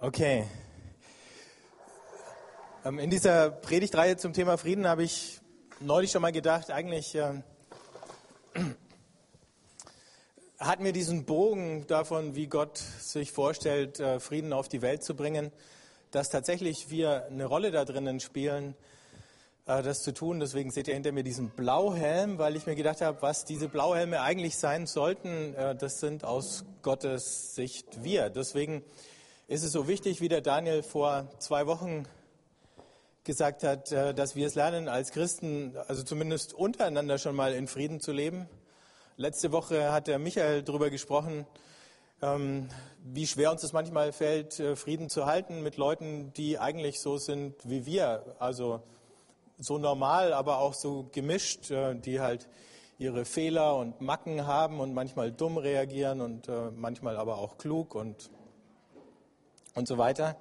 Okay. Ähm, in dieser Predigtreihe zum Thema Frieden habe ich neulich schon mal gedacht, eigentlich äh, hatten wir diesen Bogen davon, wie Gott sich vorstellt, äh, Frieden auf die Welt zu bringen, dass tatsächlich wir eine Rolle da drinnen spielen, äh, das zu tun. Deswegen seht ihr hinter mir diesen Blauhelm, weil ich mir gedacht habe, was diese Blauhelme eigentlich sein sollten, äh, das sind aus Gottes Sicht wir. Deswegen ist es so wichtig, wie der Daniel vor zwei Wochen gesagt hat, äh, dass wir es lernen, als Christen, also zumindest untereinander schon mal in Frieden zu leben. Letzte Woche hat der Michael darüber gesprochen, ähm, wie schwer uns es manchmal fällt, äh, Frieden zu halten mit Leuten, die eigentlich so sind wie wir. Also so normal, aber auch so gemischt, äh, die halt ihre Fehler und Macken haben und manchmal dumm reagieren und manchmal aber auch klug und und so weiter.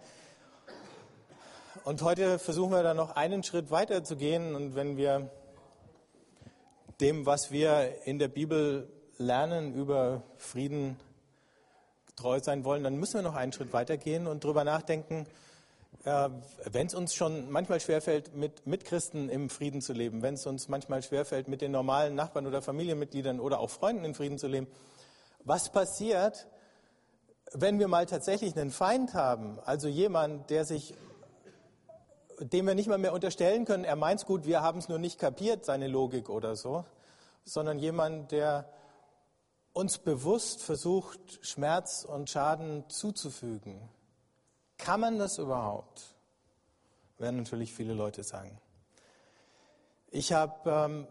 Und heute versuchen wir dann noch einen Schritt weiter zu gehen. Und wenn wir dem, was wir in der Bibel lernen über Frieden treu sein wollen, dann müssen wir noch einen Schritt weiter gehen und darüber nachdenken, äh, wenn es uns schon manchmal schwerfällt, mit Mitchristen im Frieden zu leben, wenn es uns manchmal schwerfällt, mit den normalen Nachbarn oder Familienmitgliedern oder auch Freunden in Frieden zu leben, was passiert, wenn wir mal tatsächlich einen Feind haben, also jemand, der sich, dem wir nicht mal mehr unterstellen können, er meint es gut, wir haben es nur nicht kapiert, seine Logik oder so, sondern jemand, der uns bewusst versucht, Schmerz und Schaden zuzufügen. Kann man das überhaupt? Werden natürlich viele Leute sagen. Ich habe ähm,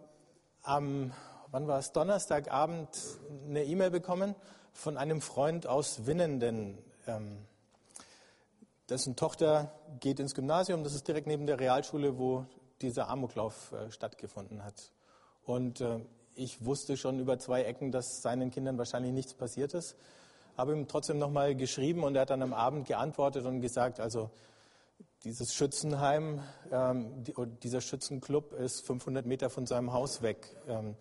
am, wann war es, Donnerstagabend eine E-Mail bekommen von einem Freund aus Winnenden. Ähm, dessen Tochter geht ins Gymnasium, das ist direkt neben der Realschule, wo dieser Amoklauf äh, stattgefunden hat. Und äh, ich wusste schon über zwei Ecken, dass seinen Kindern wahrscheinlich nichts passiert ist. Habe ihm trotzdem nochmal geschrieben und er hat dann am Abend geantwortet und gesagt, also dieses Schützenheim, ähm, die, dieser Schützenclub ist 500 Meter von seinem Haus weg. Ähm,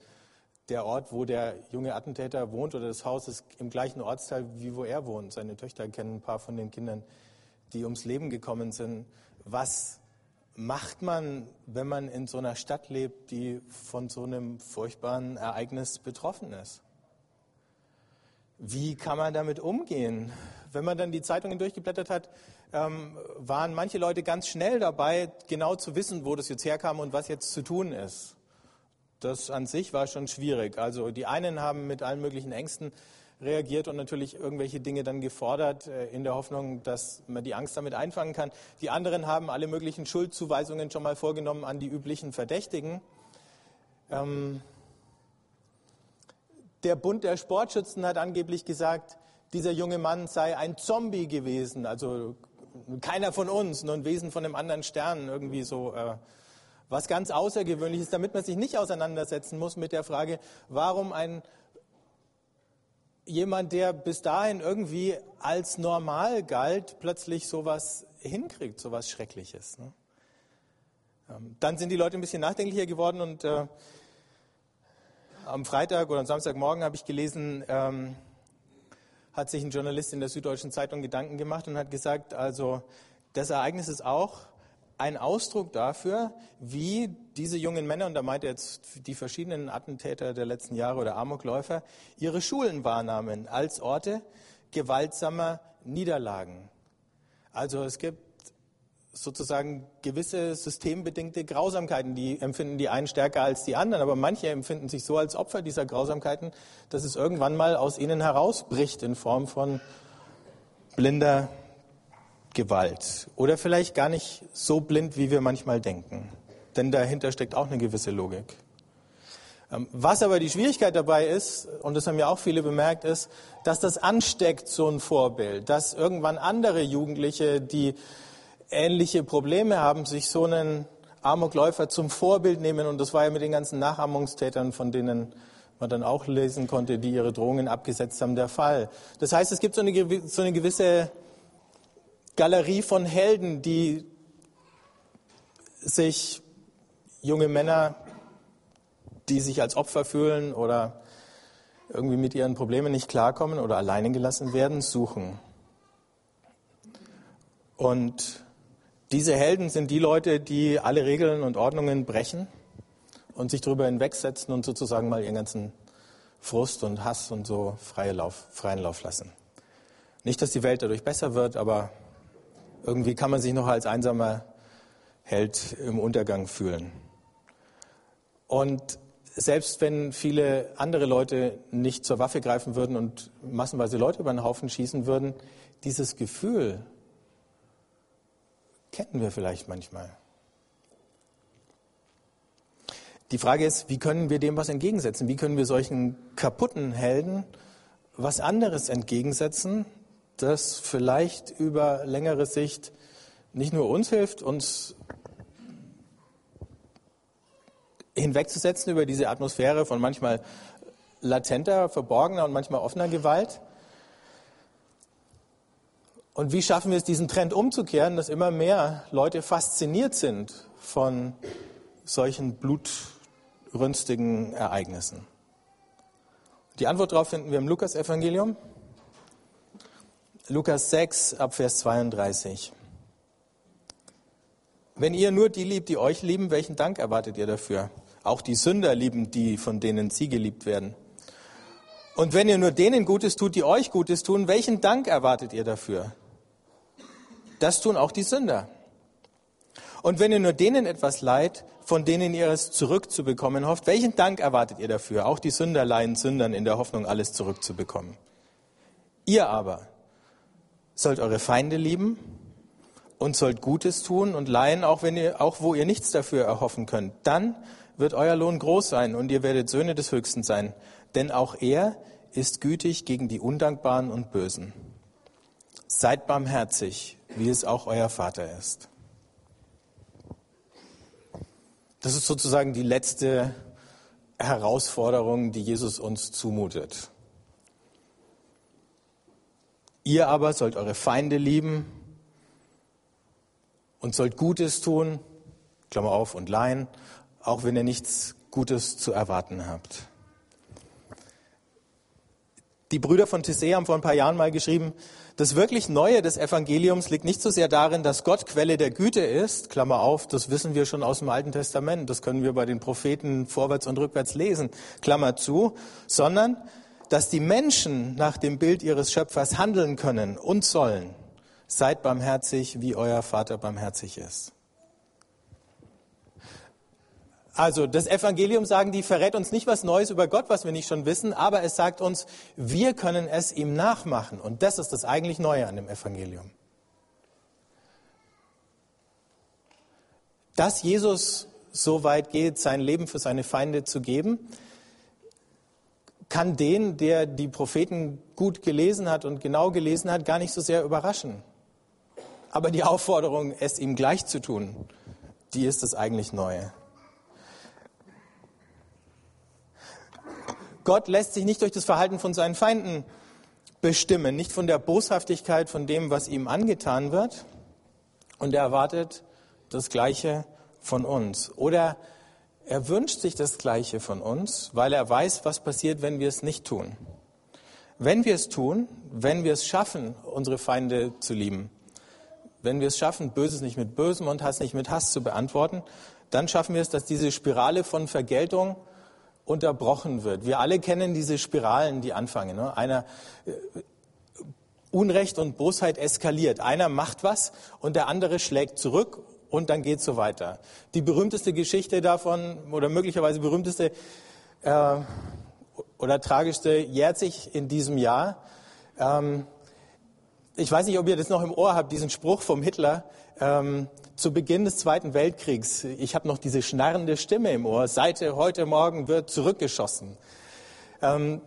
der Ort, wo der junge Attentäter wohnt oder das Haus ist im gleichen Ortsteil, wie wo er wohnt. Seine Töchter kennen ein paar von den Kindern, die ums Leben gekommen sind. Was macht man, wenn man in so einer Stadt lebt, die von so einem furchtbaren Ereignis betroffen ist? Wie kann man damit umgehen? Wenn man dann die Zeitungen durchgeblättert hat, ähm, waren manche Leute ganz schnell dabei, genau zu wissen, wo das jetzt herkam und was jetzt zu tun ist. Das an sich war schon schwierig. Also die einen haben mit allen möglichen Ängsten reagiert und natürlich irgendwelche Dinge dann gefordert, äh, in der Hoffnung, dass man die Angst damit einfangen kann. Die anderen haben alle möglichen Schuldzuweisungen schon mal vorgenommen an die üblichen Verdächtigen. Ähm der Bund der Sportschützen hat angeblich gesagt, dieser junge Mann sei ein Zombie gewesen, also keiner von uns, nur ein Wesen von einem anderen Stern, irgendwie so. Äh was ganz außergewöhnlich ist, damit man sich nicht auseinandersetzen muss mit der Frage, warum ein jemand, der bis dahin irgendwie als normal galt, plötzlich sowas hinkriegt, sowas Schreckliches. Ne? Ähm, dann sind die Leute ein bisschen nachdenklicher geworden und äh, am Freitag oder am Samstagmorgen habe ich gelesen, ähm, hat sich ein Journalist in der Süddeutschen Zeitung Gedanken gemacht und hat gesagt, also das Ereignis ist auch ein Ausdruck dafür, wie diese jungen Männer, und da meint er jetzt die verschiedenen Attentäter der letzten Jahre oder Amokläufer, ihre Schulen wahrnahmen als Orte gewaltsamer Niederlagen. Also es gibt sozusagen gewisse systembedingte Grausamkeiten, die empfinden die einen stärker als die anderen, aber manche empfinden sich so als Opfer dieser Grausamkeiten, dass es irgendwann mal aus ihnen herausbricht in Form von blinder Gewalt. Oder vielleicht gar nicht so blind, wie wir manchmal denken. Denn dahinter steckt auch eine gewisse Logik. Ähm, was aber die Schwierigkeit dabei ist, und das haben ja auch viele bemerkt, ist, dass das ansteckt, so ein Vorbild, dass irgendwann andere Jugendliche, die ähnliche Probleme haben, sich so einen Amokläufer zum Vorbild nehmen. Und das war ja mit den ganzen Nachahmungstätern, von denen man dann auch lesen konnte, die ihre Drohungen abgesetzt haben, der Fall. Das heißt, es gibt so eine, so eine gewisse Galerie von Helden, die sich junge Männer, die sich als Opfer fühlen oder irgendwie mit ihren Problemen nicht klarkommen oder alleine gelassen werden, suchen. Und diese Helden sind die Leute, die alle Regeln und Ordnungen brechen und sich darüber hinwegsetzen und sozusagen mal ihren ganzen Frust und Hass und so freien Lauf, freien Lauf lassen. Nicht, dass die Welt dadurch besser wird, aber irgendwie kann man sich noch als einsamer Held im Untergang fühlen. Und selbst wenn viele andere Leute nicht zur Waffe greifen würden und massenweise Leute über den Haufen schießen würden, dieses Gefühl kennen wir vielleicht manchmal. Die Frage ist, wie können wir dem was entgegensetzen? Wie können wir solchen kaputten Helden was anderes entgegensetzen, das vielleicht über längere Sicht nicht nur uns hilft, uns hinwegzusetzen über diese Atmosphäre von manchmal latenter, verborgener und manchmal offener Gewalt? Und wie schaffen wir es, diesen Trend umzukehren, dass immer mehr Leute fasziniert sind von solchen blutrünstigen Ereignissen? Die Antwort darauf finden wir im Lukas-Evangelium. Lukas 6 ab Vers 32. Wenn ihr nur die liebt, die euch lieben, welchen Dank erwartet ihr dafür? Auch die Sünder lieben die, von denen sie geliebt werden. Und wenn ihr nur denen Gutes tut, die euch Gutes tun, welchen Dank erwartet ihr dafür? Das tun auch die Sünder. Und wenn ihr nur denen etwas leiht, von denen ihr es zurückzubekommen hofft, welchen Dank erwartet ihr dafür? Auch die Sünder leihen Sündern in der Hoffnung, alles zurückzubekommen. Ihr aber sollt eure Feinde lieben und sollt Gutes tun und leihen, auch, wenn ihr, auch wo ihr nichts dafür erhoffen könnt. Dann wird euer Lohn groß sein und ihr werdet Söhne des Höchsten sein. Denn auch er ist gütig gegen die Undankbaren und Bösen. Seid barmherzig, wie es auch euer Vater ist. Das ist sozusagen die letzte Herausforderung, die Jesus uns zumutet. Ihr aber sollt eure Feinde lieben und sollt Gutes tun, Klammer auf, und leihen, auch wenn ihr nichts Gutes zu erwarten habt. Die Brüder von Tissé haben vor ein paar Jahren mal geschrieben, das wirklich Neue des Evangeliums liegt nicht so sehr darin, dass Gott Quelle der Güte ist, Klammer auf, das wissen wir schon aus dem Alten Testament, das können wir bei den Propheten vorwärts und rückwärts lesen, Klammer zu, sondern dass die Menschen nach dem Bild ihres Schöpfers handeln können und sollen. Seid barmherzig, wie euer Vater barmherzig ist. Also das Evangelium, sagen die, verrät uns nicht was Neues über Gott, was wir nicht schon wissen, aber es sagt uns, wir können es ihm nachmachen. Und das ist das eigentlich Neue an dem Evangelium. Dass Jesus so weit geht, sein Leben für seine Feinde zu geben, kann den, der die Propheten gut gelesen hat und genau gelesen hat, gar nicht so sehr überraschen. Aber die Aufforderung, es ihm gleich zu tun, die ist das eigentlich Neue. Gott lässt sich nicht durch das Verhalten von seinen Feinden bestimmen, nicht von der Boshaftigkeit von dem, was ihm angetan wird. Und er erwartet das Gleiche von uns. Oder er wünscht sich das Gleiche von uns, weil er weiß, was passiert, wenn wir es nicht tun. Wenn wir es tun, wenn wir es schaffen, unsere Feinde zu lieben, wenn wir es schaffen, Böses nicht mit Bösem und Hass nicht mit Hass zu beantworten, dann schaffen wir es, dass diese Spirale von Vergeltung unterbrochen wird. Wir alle kennen diese Spiralen, die anfangen. Ne? Einer äh, Unrecht und Bosheit eskaliert. Einer macht was und der andere schlägt zurück und dann geht es so weiter. Die berühmteste Geschichte davon oder möglicherweise berühmteste äh, oder tragischste jährt sich in diesem Jahr. Ähm, ich weiß nicht, ob ihr das noch im Ohr habt, diesen Spruch vom Hitler. Ähm, zu Beginn des Zweiten Weltkriegs, ich habe noch diese schnarrende Stimme im Ohr, seit heute Morgen wird zurückgeschossen. Ähm,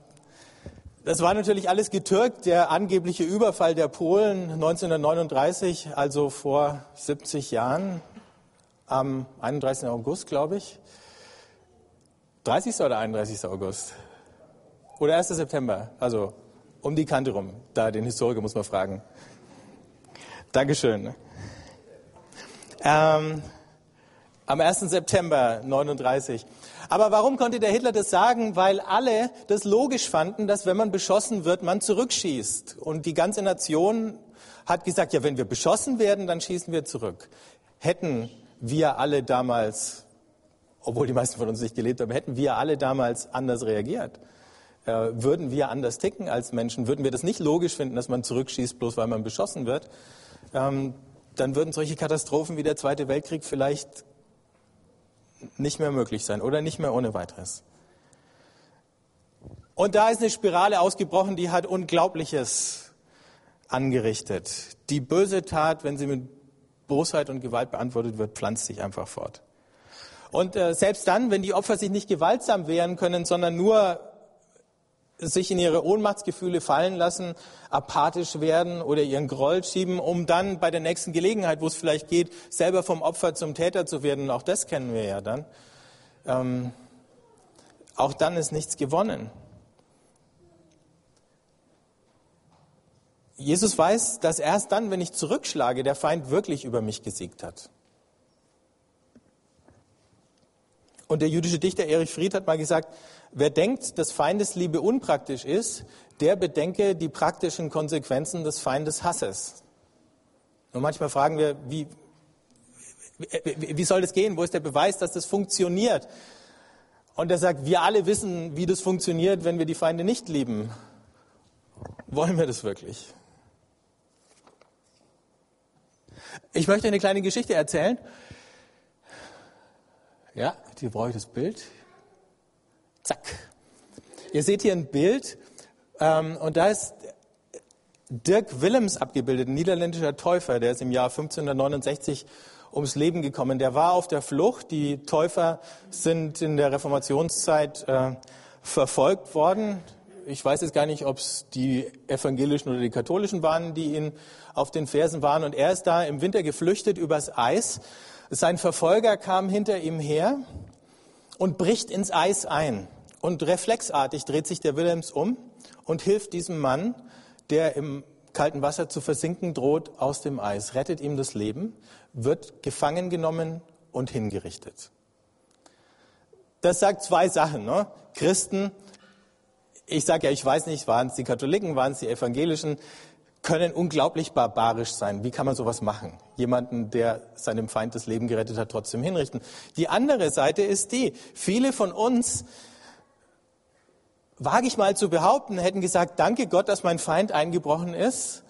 das war natürlich alles getürkt, der angebliche Überfall der Polen 1939, also vor 70 Jahren, am 31. August, glaube ich. 30. oder 31. August? Oder 1. September? Also um die Kante rum. Da den Historiker muss man fragen. Dankeschön. Ähm, am 1. September 39. Aber warum konnte der Hitler das sagen? Weil alle das logisch fanden, dass wenn man beschossen wird, man zurückschießt. Und die ganze Nation hat gesagt, ja, wenn wir beschossen werden, dann schießen wir zurück. Hätten wir alle damals, obwohl die meisten von uns nicht gelebt haben, hätten wir alle damals anders reagiert? Äh, würden wir anders ticken als Menschen? Würden wir das nicht logisch finden, dass man zurückschießt, bloß weil man beschossen wird? Ähm, dann würden solche Katastrophen wie der Zweite Weltkrieg vielleicht nicht mehr möglich sein oder nicht mehr ohne weiteres. Und da ist eine Spirale ausgebrochen, die hat Unglaubliches angerichtet. Die böse Tat, wenn sie mit Bosheit und Gewalt beantwortet wird, pflanzt sich einfach fort. Und äh, selbst dann, wenn die Opfer sich nicht gewaltsam wehren können, sondern nur sich in ihre Ohnmachtsgefühle fallen lassen, apathisch werden oder ihren Groll schieben, um dann bei der nächsten Gelegenheit, wo es vielleicht geht, selber vom Opfer zum Täter zu werden. Auch das kennen wir ja dann. Ähm, auch dann ist nichts gewonnen. Jesus weiß, dass erst dann, wenn ich zurückschlage, der Feind wirklich über mich gesiegt hat. Und der jüdische Dichter Erich Fried hat mal gesagt, wer denkt, dass Feindesliebe unpraktisch ist, der bedenke die praktischen Konsequenzen des Feindeshasses. Und manchmal fragen wir, wie, wie, wie soll das gehen? Wo ist der Beweis, dass das funktioniert? Und er sagt, wir alle wissen, wie das funktioniert, wenn wir die Feinde nicht lieben. Wollen wir das wirklich? Ich möchte eine kleine Geschichte erzählen. Ja, hier brauche ich das Bild. Zack. Ihr seht hier ein Bild ähm, und da ist Dirk Willems abgebildet, ein niederländischer Täufer, der ist im Jahr 1569 ums Leben gekommen. Der war auf der Flucht. Die Täufer sind in der Reformationszeit äh, verfolgt worden. Ich weiß jetzt gar nicht, ob es die evangelischen oder die katholischen waren, die ihn auf den Fersen waren. Und er ist da im Winter geflüchtet übers Eis sein Verfolger kam hinter ihm her und bricht ins Eis ein. Und reflexartig dreht sich der Willems um und hilft diesem Mann, der im kalten Wasser zu versinken droht, aus dem Eis, rettet ihm das Leben, wird gefangen genommen und hingerichtet. Das sagt zwei Sachen. Ne? Christen, ich sage ja, ich weiß nicht, waren es die Katholiken, waren es die Evangelischen, können unglaublich barbarisch sein. Wie kann man sowas machen? Jemanden, der seinem Feind das Leben gerettet hat, trotzdem hinrichten. Die andere Seite ist die, viele von uns, wage ich mal zu behaupten, hätten gesagt, danke Gott, dass mein Feind eingebrochen ist.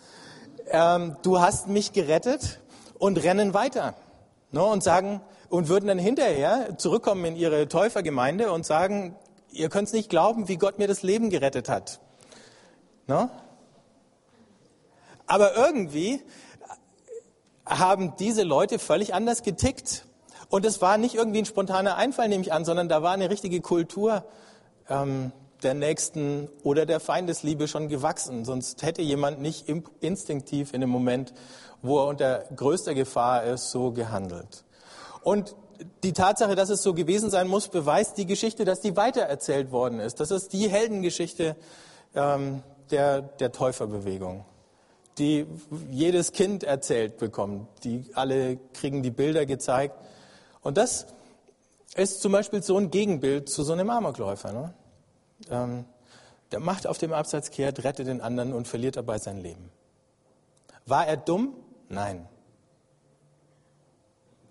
Ähm, du hast mich gerettet und rennen weiter. Ne, und sagen, und würden dann hinterher zurückkommen in ihre Täufergemeinde und sagen, ihr könnt es nicht glauben, wie Gott mir das Leben gerettet hat. Ne? Aber irgendwie haben diese Leute völlig anders getickt. Und es war nicht irgendwie ein spontaner Einfall, nehme ich an, sondern da war eine richtige Kultur ähm, der Nächsten oder der Feindesliebe schon gewachsen. Sonst hätte jemand nicht instinktiv in dem Moment, wo er unter größter Gefahr ist, so gehandelt. Und die Tatsache, dass es so gewesen sein muss, beweist die Geschichte, dass die weitererzählt worden ist. Das ist die Heldengeschichte ähm, der, der Täuferbewegung die jedes Kind erzählt bekommt. Die alle kriegen die Bilder gezeigt. Und das ist zum Beispiel so ein Gegenbild zu so einem Amokläufer. Ne? Ähm, der macht auf dem Absatz kehrt, rettet den anderen und verliert dabei sein Leben. War er dumm? Nein.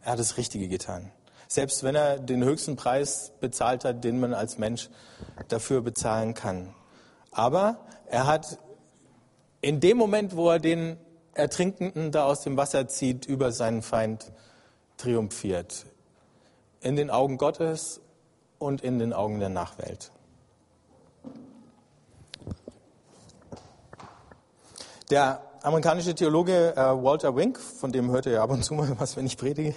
Er hat das Richtige getan. Selbst wenn er den höchsten Preis bezahlt hat, den man als Mensch dafür bezahlen kann. Aber er hat in dem Moment, wo er den Ertrinkenden da aus dem Wasser zieht, über seinen Feind triumphiert. In den Augen Gottes und in den Augen der Nachwelt. Der amerikanische Theologe äh, Walter Wink, von dem hört ihr ja ab und zu mal was, wenn ich predige,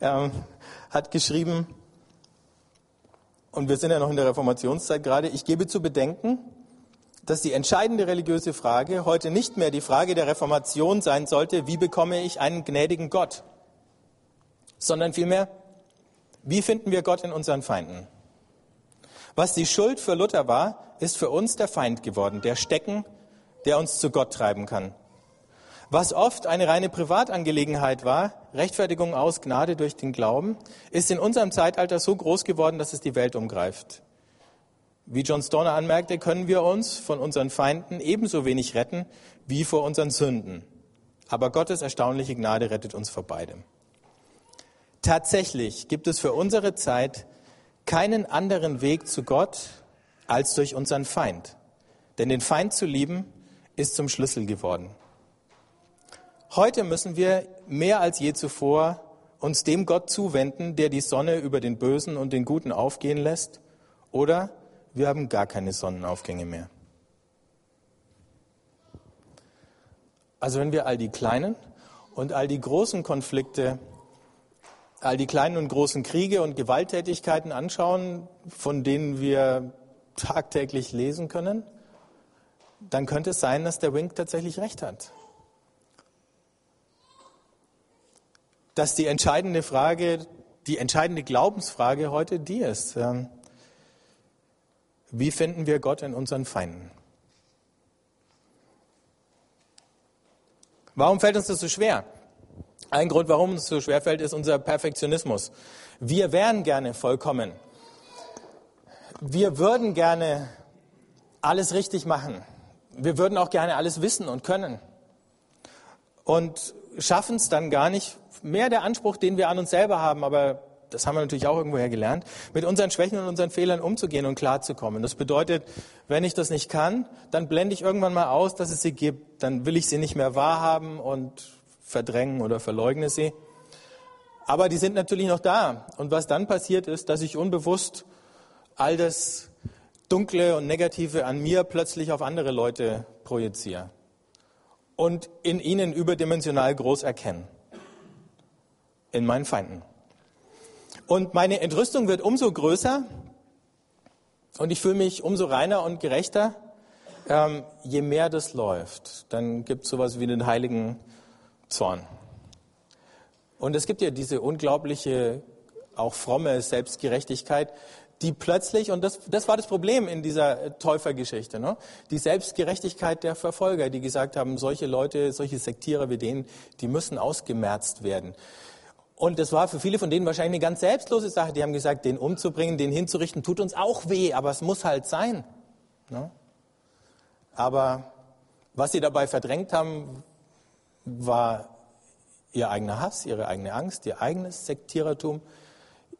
äh, hat geschrieben, und wir sind ja noch in der Reformationszeit gerade, ich gebe zu bedenken, dass die entscheidende religiöse Frage heute nicht mehr die Frage der Reformation sein sollte, wie bekomme ich einen gnädigen Gott, sondern vielmehr, wie finden wir Gott in unseren Feinden? Was die Schuld für Luther war, ist für uns der Feind geworden, der Stecken, der uns zu Gott treiben kann. Was oft eine reine Privatangelegenheit war, Rechtfertigung aus Gnade durch den Glauben, ist in unserem Zeitalter so groß geworden, dass es die Welt umgreift. Wie John Stoner anmerkte, können wir uns von unseren Feinden ebenso wenig retten wie vor unseren Sünden. Aber Gottes erstaunliche Gnade rettet uns vor beidem. Tatsächlich gibt es für unsere Zeit keinen anderen Weg zu Gott als durch unseren Feind. Denn den Feind zu lieben ist zum Schlüssel geworden. Heute müssen wir mehr als je zuvor uns dem Gott zuwenden, der die Sonne über den Bösen und den Guten aufgehen lässt, oder wir haben gar keine Sonnenaufgänge mehr. Also wenn wir all die kleinen und all die großen Konflikte, all die kleinen und großen Kriege und Gewalttätigkeiten anschauen, von denen wir tagtäglich lesen können, dann könnte es sein, dass der Wink tatsächlich recht hat. Dass die entscheidende Frage, die entscheidende Glaubensfrage heute die ist. Ähm, wie finden wir Gott in unseren Feinden? Warum fällt uns das so schwer? Ein Grund, warum es so schwer fällt, ist unser Perfektionismus. Wir wären gerne vollkommen. Wir würden gerne alles richtig machen. Wir würden auch gerne alles wissen und können. Und schaffen es dann gar nicht. Mehr der Anspruch, den wir an uns selber haben, aber das haben wir natürlich auch irgendwoher gelernt, mit unseren Schwächen und unseren Fehlern umzugehen und klarzukommen. Das bedeutet, wenn ich das nicht kann, dann blende ich irgendwann mal aus, dass es sie gibt. Dann will ich sie nicht mehr wahrhaben und verdrängen oder verleugne sie. Aber die sind natürlich noch da. Und was dann passiert ist, dass ich unbewusst all das Dunkle und Negative an mir plötzlich auf andere Leute projiziere und in ihnen überdimensional groß erkennen. In meinen Feinden. Und meine Entrüstung wird umso größer und ich fühle mich umso reiner und gerechter, ähm, je mehr das läuft. Dann gibt es sowas wie den heiligen Zorn. Und es gibt ja diese unglaubliche, auch fromme Selbstgerechtigkeit, die plötzlich, und das, das war das Problem in dieser Täufergeschichte, ne? die Selbstgerechtigkeit der Verfolger, die gesagt haben, solche Leute, solche Sektierer wie denen, die müssen ausgemerzt werden. Und das war für viele von denen wahrscheinlich eine ganz selbstlose Sache. Die haben gesagt, den umzubringen, den hinzurichten, tut uns auch weh, aber es muss halt sein. Ne? Aber was sie dabei verdrängt haben, war ihr eigener Hass, ihre eigene Angst, ihr eigenes Sektierertum,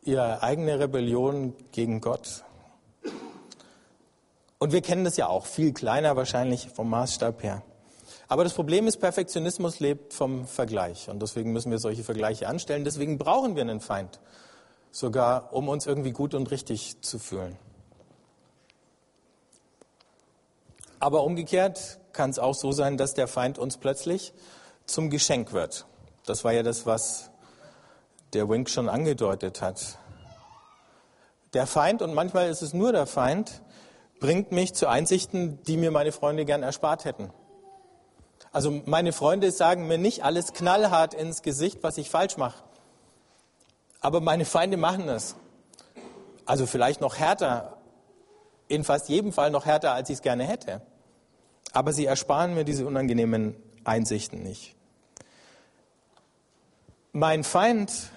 ihre eigene Rebellion gegen Gott. Und wir kennen das ja auch, viel kleiner wahrscheinlich vom Maßstab her. Aber das Problem ist, Perfektionismus lebt vom Vergleich. Und deswegen müssen wir solche Vergleiche anstellen. Deswegen brauchen wir einen Feind. Sogar, um uns irgendwie gut und richtig zu fühlen. Aber umgekehrt kann es auch so sein, dass der Feind uns plötzlich zum Geschenk wird. Das war ja das, was der Wink schon angedeutet hat. Der Feind, und manchmal ist es nur der Feind, bringt mich zu Einsichten, die mir meine Freunde gern erspart hätten. Also meine Freunde sagen mir nicht alles knallhart ins Gesicht, was ich falsch mache. Aber meine Feinde machen es. Also vielleicht noch härter, in fast jedem Fall noch härter, als ich es gerne hätte. Aber sie ersparen mir diese unangenehmen Einsichten nicht. Mein Feind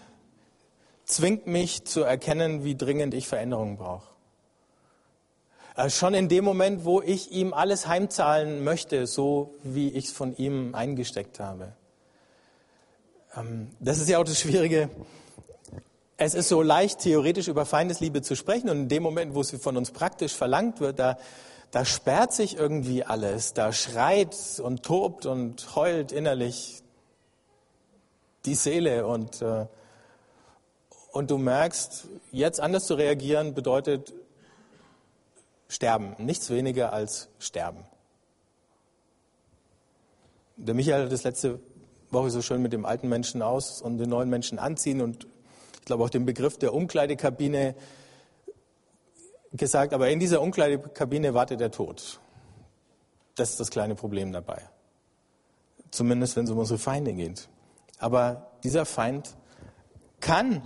zwingt mich zu erkennen, wie dringend ich Veränderungen brauche. Äh, schon in dem Moment, wo ich ihm alles heimzahlen möchte, so wie ich es von ihm eingesteckt habe. Ähm, das ist ja auch das Schwierige. Es ist so leicht, theoretisch über Feindesliebe zu sprechen und in dem Moment, wo sie von uns praktisch verlangt wird, da, da sperrt sich irgendwie alles, da schreit und tobt und heult innerlich die Seele und, äh, und du merkst, jetzt anders zu reagieren bedeutet sterben. Nichts weniger als sterben. Der Michael hat das letzte Woche so schön mit dem alten Menschen aus und den neuen Menschen anziehen und ich glaube auch den Begriff der Umkleidekabine gesagt, aber in dieser Umkleidekabine wartet der Tod. Das ist das kleine Problem dabei. Zumindest wenn es um unsere Feinde geht. Aber dieser Feind kann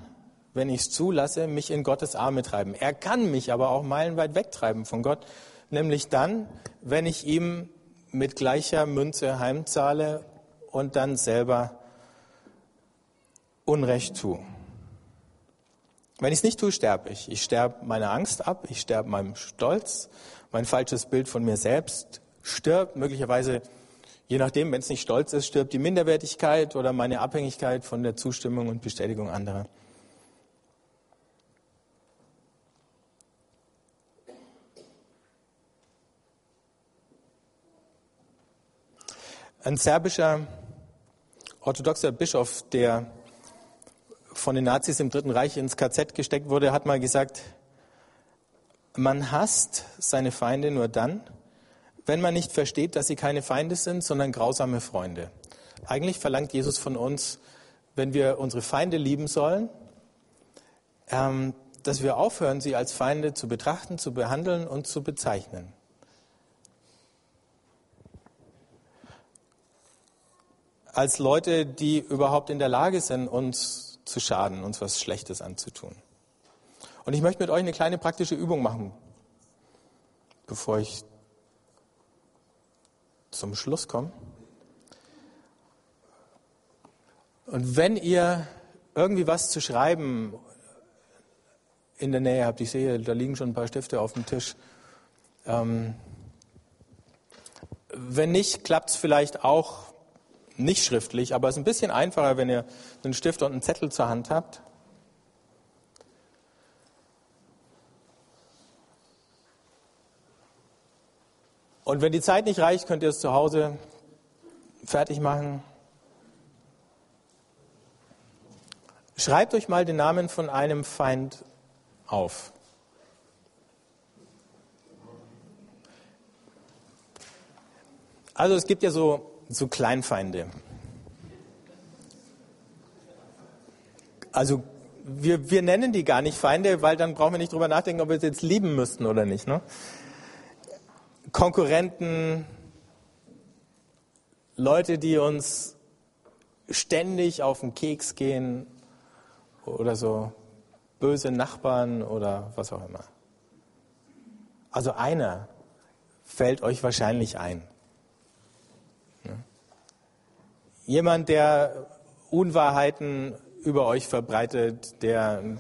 wenn ich es zulasse, mich in Gottes Arme treiben. Er kann mich aber auch meilenweit wegtreiben von Gott, nämlich dann, wenn ich ihm mit gleicher Münze heimzahle und dann selber Unrecht tue. Wenn ich es nicht tue, sterbe ich. Ich sterbe meiner Angst ab, ich sterbe meinem Stolz, mein falsches Bild von mir selbst stirbt, möglicherweise Je nachdem, wenn es nicht Stolz ist, stirbt die Minderwertigkeit oder meine Abhängigkeit von der Zustimmung und Bestätigung anderer. Ein serbischer orthodoxer Bischof, der von den Nazis im Dritten Reich ins KZ gesteckt wurde, hat mal gesagt, man hasst seine Feinde nur dann, wenn man nicht versteht, dass sie keine Feinde sind, sondern grausame Freunde. Eigentlich verlangt Jesus von uns, wenn wir unsere Feinde lieben sollen, ähm, dass wir aufhören, sie als Feinde zu betrachten, zu behandeln und zu bezeichnen. Als Leute, die überhaupt in der Lage sind, uns zu schaden, uns was Schlechtes anzutun. Und ich möchte mit euch eine kleine praktische Übung machen, bevor ich zum Schluss komme. Und wenn ihr irgendwie was zu schreiben in der Nähe habt, ich sehe, da liegen schon ein paar Stifte auf dem Tisch. Ähm, wenn nicht, klappt es vielleicht auch nicht schriftlich, aber es ist ein bisschen einfacher, wenn ihr einen Stift und einen Zettel zur Hand habt. Und wenn die Zeit nicht reicht, könnt ihr es zu Hause fertig machen. Schreibt euch mal den Namen von einem Feind auf. Also es gibt ja so so Kleinfeinde. Also wir, wir nennen die gar nicht Feinde, weil dann brauchen wir nicht drüber nachdenken, ob wir sie jetzt lieben müssten oder nicht. Ne? Konkurrenten, Leute, die uns ständig auf den Keks gehen oder so böse Nachbarn oder was auch immer. Also einer fällt euch wahrscheinlich ein. Jemand, der Unwahrheiten über euch verbreitet, der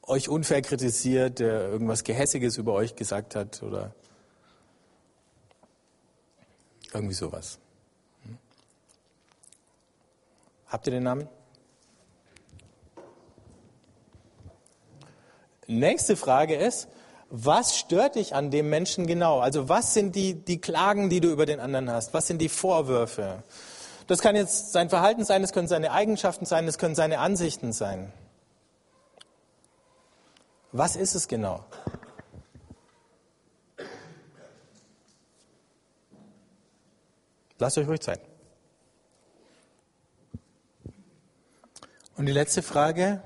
euch unfair kritisiert, der irgendwas Gehässiges über euch gesagt hat oder irgendwie sowas. Hm? Habt ihr den Namen? Nächste Frage ist, was stört dich an dem Menschen genau? Also was sind die, die Klagen, die du über den anderen hast? Was sind die Vorwürfe? Das kann jetzt sein Verhalten sein, das können seine Eigenschaften sein, das können seine Ansichten sein. Was ist es genau? Lasst euch ruhig Zeit. Und die letzte Frage,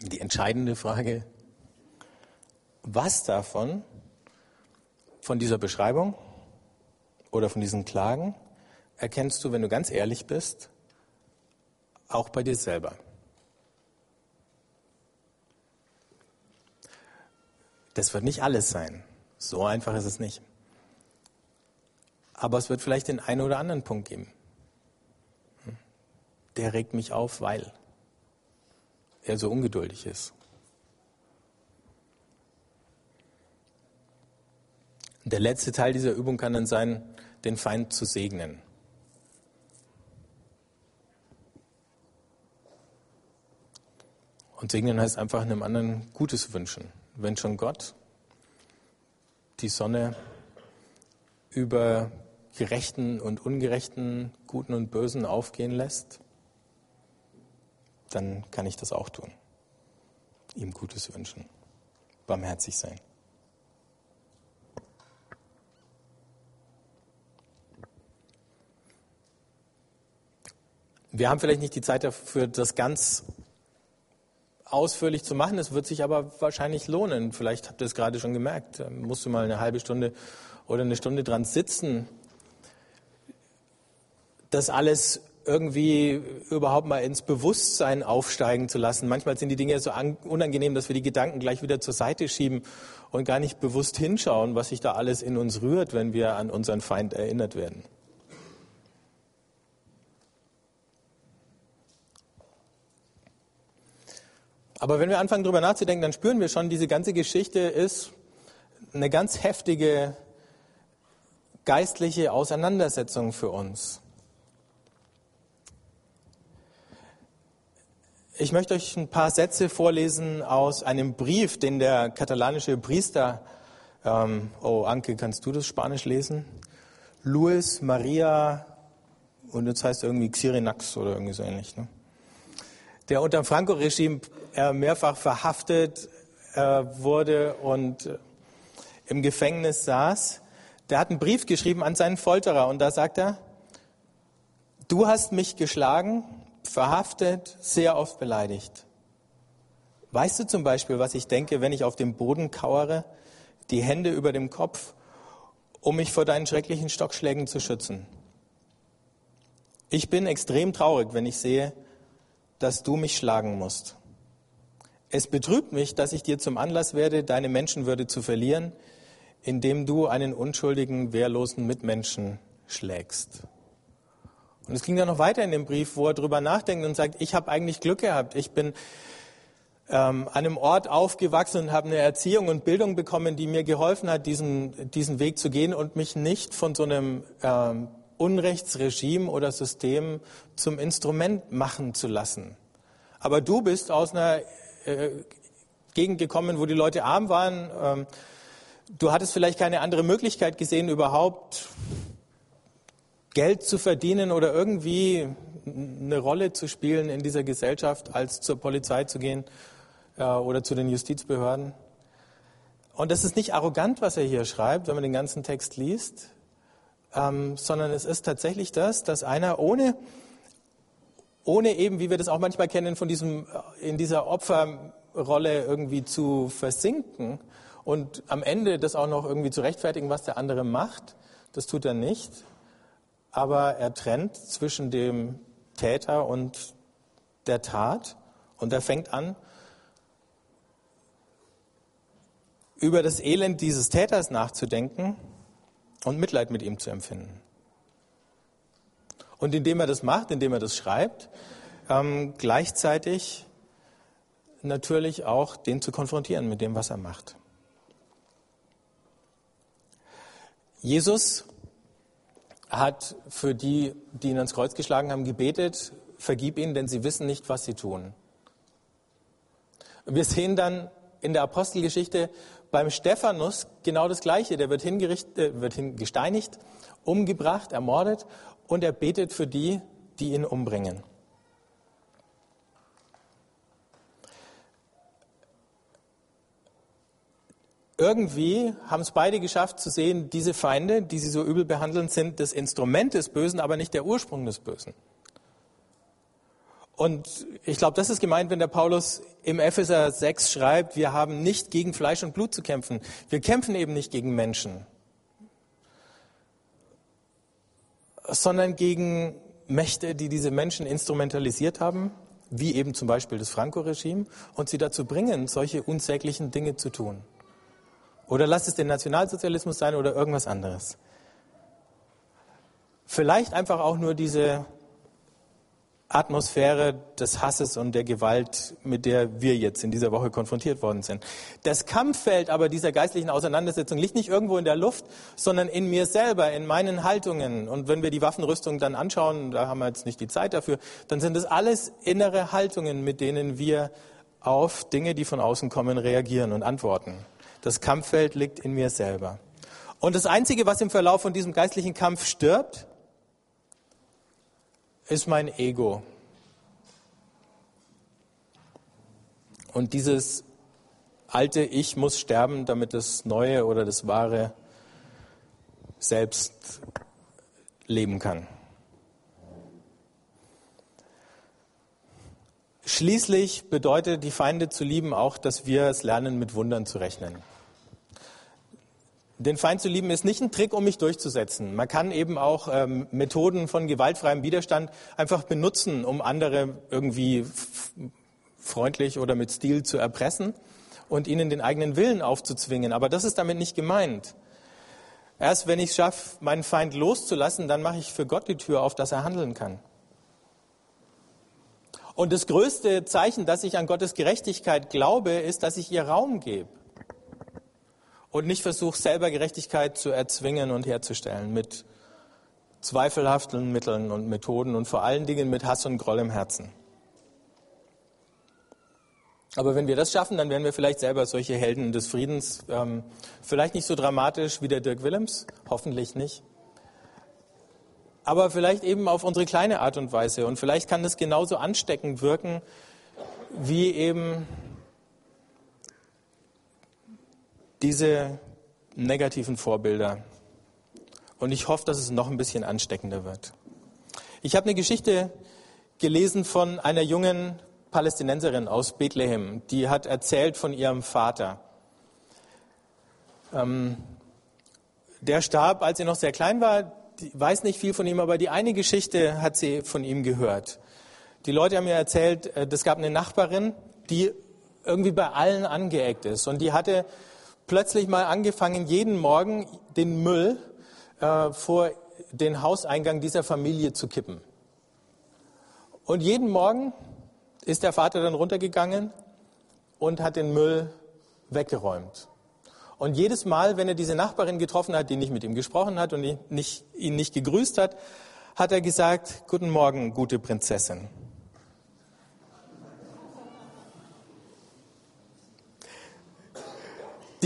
die entscheidende Frage, was davon, von dieser Beschreibung oder von diesen Klagen, erkennst du, wenn du ganz ehrlich bist, auch bei dir selber? Das wird nicht alles sein. So einfach ist es nicht. Aber es wird vielleicht den einen oder anderen Punkt geben. Der regt mich auf, weil er so ungeduldig ist. Der letzte Teil dieser Übung kann dann sein, den Feind zu segnen. Und segnen heißt einfach einem anderen Gutes wünschen. Wenn schon Gott die Sonne über Gerechten und Ungerechten, Guten und Bösen aufgehen lässt, dann kann ich das auch tun. Ihm Gutes wünschen. Barmherzig sein. Wir haben vielleicht nicht die Zeit dafür, das ganz ausführlich zu machen. Es wird sich aber wahrscheinlich lohnen. Vielleicht habt ihr es gerade schon gemerkt. Da musst du mal eine halbe Stunde oder eine Stunde dran sitzen, das alles irgendwie überhaupt mal ins Bewusstsein aufsteigen zu lassen. Manchmal sind die Dinge so unangenehm, dass wir die Gedanken gleich wieder zur Seite schieben und gar nicht bewusst hinschauen, was sich da alles in uns rührt, wenn wir an unseren Feind erinnert werden. Aber wenn wir anfangen, darüber nachzudenken, dann spüren wir schon, diese ganze Geschichte ist eine ganz heftige geistliche Auseinandersetzung für uns. Ich möchte euch ein paar Sätze vorlesen aus einem Brief, den der katalanische Priester, ähm, oh Anke, kannst du das Spanisch lesen? Luis Maria, und jetzt heißt er irgendwie Xirinax oder irgendwie so ähnlich, ne? der unter dem Franco-Regime äh, mehrfach verhaftet äh, wurde und äh, im Gefängnis saß. Der hat einen Brief geschrieben an seinen Folterer und da sagt er, du hast mich geschlagen, verhaftet, sehr oft beleidigt. Weißt du zum Beispiel, was ich denke, wenn ich auf dem Boden kauere, die Hände über dem Kopf, um mich vor deinen schrecklichen Stockschlägen zu schützen? Ich bin extrem traurig, wenn ich sehe, dass du mich schlagen musst. Es betrübt mich, dass ich dir zum Anlass werde, deine Menschenwürde zu verlieren, indem du einen unschuldigen, wehrlosen Mitmenschen schlägst. Und es ging dann noch weiter in dem Brief, wo er drüber nachdenkt und sagt, ich habe eigentlich Glück gehabt. Ich bin ähm, an einem Ort aufgewachsen und habe eine Erziehung und Bildung bekommen, die mir geholfen hat, diesen, diesen Weg zu gehen und mich nicht von so einem ähm, Unrechtsregime oder System zum Instrument machen zu lassen. Aber du bist aus einer äh, Gegend gekommen, wo die Leute arm waren. Ähm, du hattest vielleicht keine andere Möglichkeit gesehen, überhaupt Geld zu verdienen oder irgendwie eine Rolle zu spielen in dieser Gesellschaft, als zur Polizei zu gehen äh, oder zu den Justizbehörden. Und das ist nicht arrogant, was er hier schreibt, wenn man den ganzen Text liest, ähm, sondern es ist tatsächlich das, dass einer ohne, ohne eben, wie wir das auch manchmal kennen, von diesem, äh, in dieser Opferrolle irgendwie zu versinken und am Ende das auch noch irgendwie zu rechtfertigen, was der andere macht, das tut er nicht, aber er trennt zwischen dem Täter und der Tat und er fängt an, über das Elend dieses Täters nachzudenken und Mitleid mit ihm zu empfinden. Und indem er das macht, indem er das schreibt, ähm, gleichzeitig natürlich auch den zu konfrontieren mit dem, was er macht. Jesus hat für die, die ihn ans Kreuz geschlagen haben, gebetet, vergib ihnen, denn sie wissen nicht, was sie tun. Wir sehen dann in der Apostelgeschichte beim Stephanus genau das Gleiche. Der wird, hingerichtet, äh, wird gesteinigt, umgebracht, ermordet und er betet für die, die ihn umbringen. irgendwie haben es beide geschafft zu sehen, diese Feinde, die sie so übel behandeln, sind das Instrument des Bösen, aber nicht der Ursprung des Bösen. Und ich glaube, das ist gemeint, wenn der Paulus im Epheser 6 schreibt, wir haben nicht gegen Fleisch und Blut zu kämpfen. Wir kämpfen eben nicht gegen Menschen, sondern gegen Mächte, die diese Menschen instrumentalisiert haben, wie eben zum Beispiel das Franco-Regime, und sie dazu bringen, solche unsäglichen Dinge zu tun. Oder lass es den Nationalsozialismus sein oder irgendwas anderes. Vielleicht einfach auch nur diese Atmosphäre des Hasses und der Gewalt, mit der wir jetzt in dieser Woche konfrontiert worden sind. Das Kampffeld aber dieser geistlichen Auseinandersetzung liegt nicht irgendwo in der Luft, sondern in mir selber, in meinen Haltungen. Und wenn wir die Waffenrüstung dann anschauen, da haben wir jetzt nicht die Zeit dafür, dann sind das alles innere Haltungen, mit denen wir auf Dinge, die von außen kommen, reagieren und antworten. Das Kampffeld liegt in mir selber. Und das Einzige, was im Verlauf von diesem geistlichen Kampf stirbt, ist mein Ego. Und dieses alte Ich muss sterben, damit das Neue oder das Wahre selbst leben kann. Schließlich bedeutet die Feinde zu lieben auch, dass wir es lernen, mit Wundern zu rechnen. Den Feind zu lieben ist nicht ein Trick, um mich durchzusetzen. Man kann eben auch ähm, Methoden von gewaltfreiem Widerstand einfach benutzen, um andere irgendwie freundlich oder mit Stil zu erpressen und ihnen den eigenen Willen aufzuzwingen. Aber das ist damit nicht gemeint. Erst wenn ich es schaffe, meinen Feind loszulassen, dann mache ich für Gott die Tür auf, dass er handeln kann. Und das größte Zeichen, dass ich an Gottes Gerechtigkeit glaube, ist, dass ich ihr Raum gebe. Und nicht versucht, selber Gerechtigkeit zu erzwingen und herzustellen mit zweifelhaften Mitteln und Methoden und vor allen Dingen mit Hass und Groll im Herzen. Aber wenn wir das schaffen, dann werden wir vielleicht selber solche Helden des Friedens. Ähm, vielleicht nicht so dramatisch wie der Dirk Willems, hoffentlich nicht. Aber vielleicht eben auf unsere kleine Art und Weise. Und vielleicht kann das genauso ansteckend wirken, wie eben diese negativen Vorbilder. Und ich hoffe, dass es noch ein bisschen ansteckender wird. Ich habe eine Geschichte gelesen von einer jungen Palästinenserin aus Bethlehem, die hat erzählt von ihrem Vater. Ähm, der starb, als sie noch sehr klein war. Die weiß nicht viel von ihm, aber die eine Geschichte hat sie von ihm gehört. Die Leute haben mir erzählt, es äh, gab eine Nachbarin, die irgendwie bei allen angeeckt ist. Und die hatte plötzlich mal angefangen, jeden Morgen den Müll äh, vor den Hauseingang dieser Familie zu kippen. Und jeden Morgen ist der Vater dann runtergegangen und hat den Müll weggeräumt. Und jedes Mal, wenn er diese Nachbarin getroffen hat, die nicht mit ihm gesprochen hat und nicht, ihn nicht gegrüßt hat, hat er gesagt, Guten Morgen, gute Prinzessin.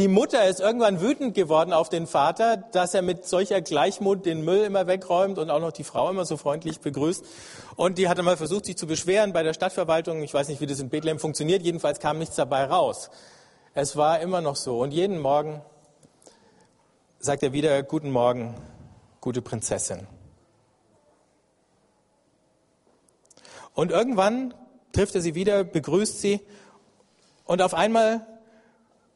Die Mutter ist irgendwann wütend geworden auf den Vater, dass er mit solcher Gleichmut den Müll immer wegräumt und auch noch die Frau immer so freundlich begrüßt. Und die hatte mal versucht, sich zu beschweren bei der Stadtverwaltung. Ich weiß nicht, wie das in Bethlehem funktioniert. Jedenfalls kam nichts dabei raus. Es war immer noch so. Und jeden Morgen sagt er wieder, guten Morgen, gute Prinzessin. Und irgendwann trifft er sie wieder, begrüßt sie und auf einmal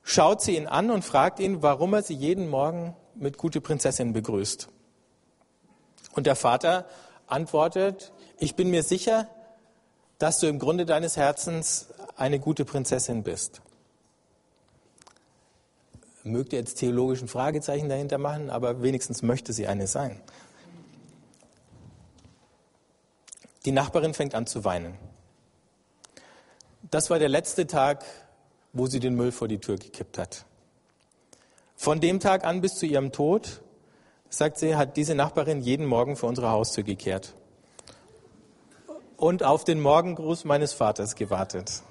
schaut sie ihn an und fragt ihn, warum er sie jeden Morgen mit gute Prinzessin begrüßt. Und der Vater antwortet, ich bin mir sicher, dass du im Grunde deines Herzens eine gute Prinzessin bist. Mögt ihr jetzt theologischen Fragezeichen dahinter machen, aber wenigstens möchte sie eine sein. Die Nachbarin fängt an zu weinen. Das war der letzte Tag wo sie den Müll vor die Tür gekippt hat. Von dem Tag an bis zu ihrem Tod, sagt sie, hat diese Nachbarin jeden Morgen vor unsere Haustür gekehrt und auf den Morgengruß meines Vaters gewartet.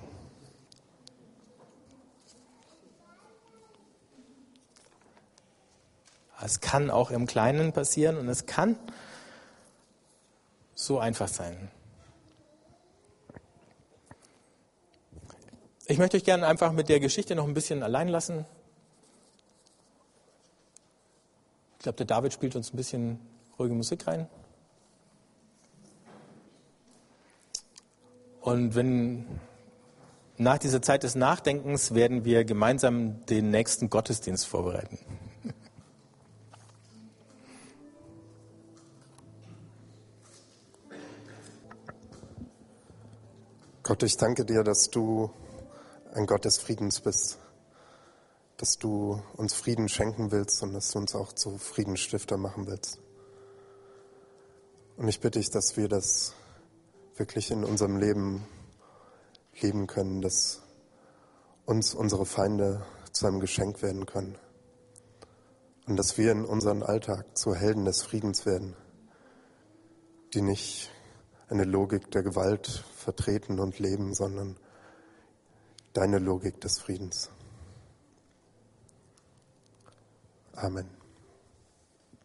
Es kann auch im Kleinen passieren und es kann so einfach sein. Ich möchte euch gerne einfach mit der Geschichte noch ein bisschen allein lassen. Ich glaube, der David spielt uns ein bisschen ruhige Musik rein. Und wenn nach dieser Zeit des Nachdenkens werden wir gemeinsam den nächsten Gottesdienst vorbereiten. Gott, ich danke dir, dass du ein Gott des Friedens bist, dass du uns Frieden schenken willst und dass du uns auch zu Friedensstifter machen willst. Und ich bitte dich, dass wir das wirklich in unserem Leben leben können, dass uns unsere Feinde zu einem Geschenk werden können und dass wir in unserem Alltag zu Helden des Friedens werden, die nicht eine Logik der Gewalt vertreten und leben, sondern deine Logik des Friedens. Amen.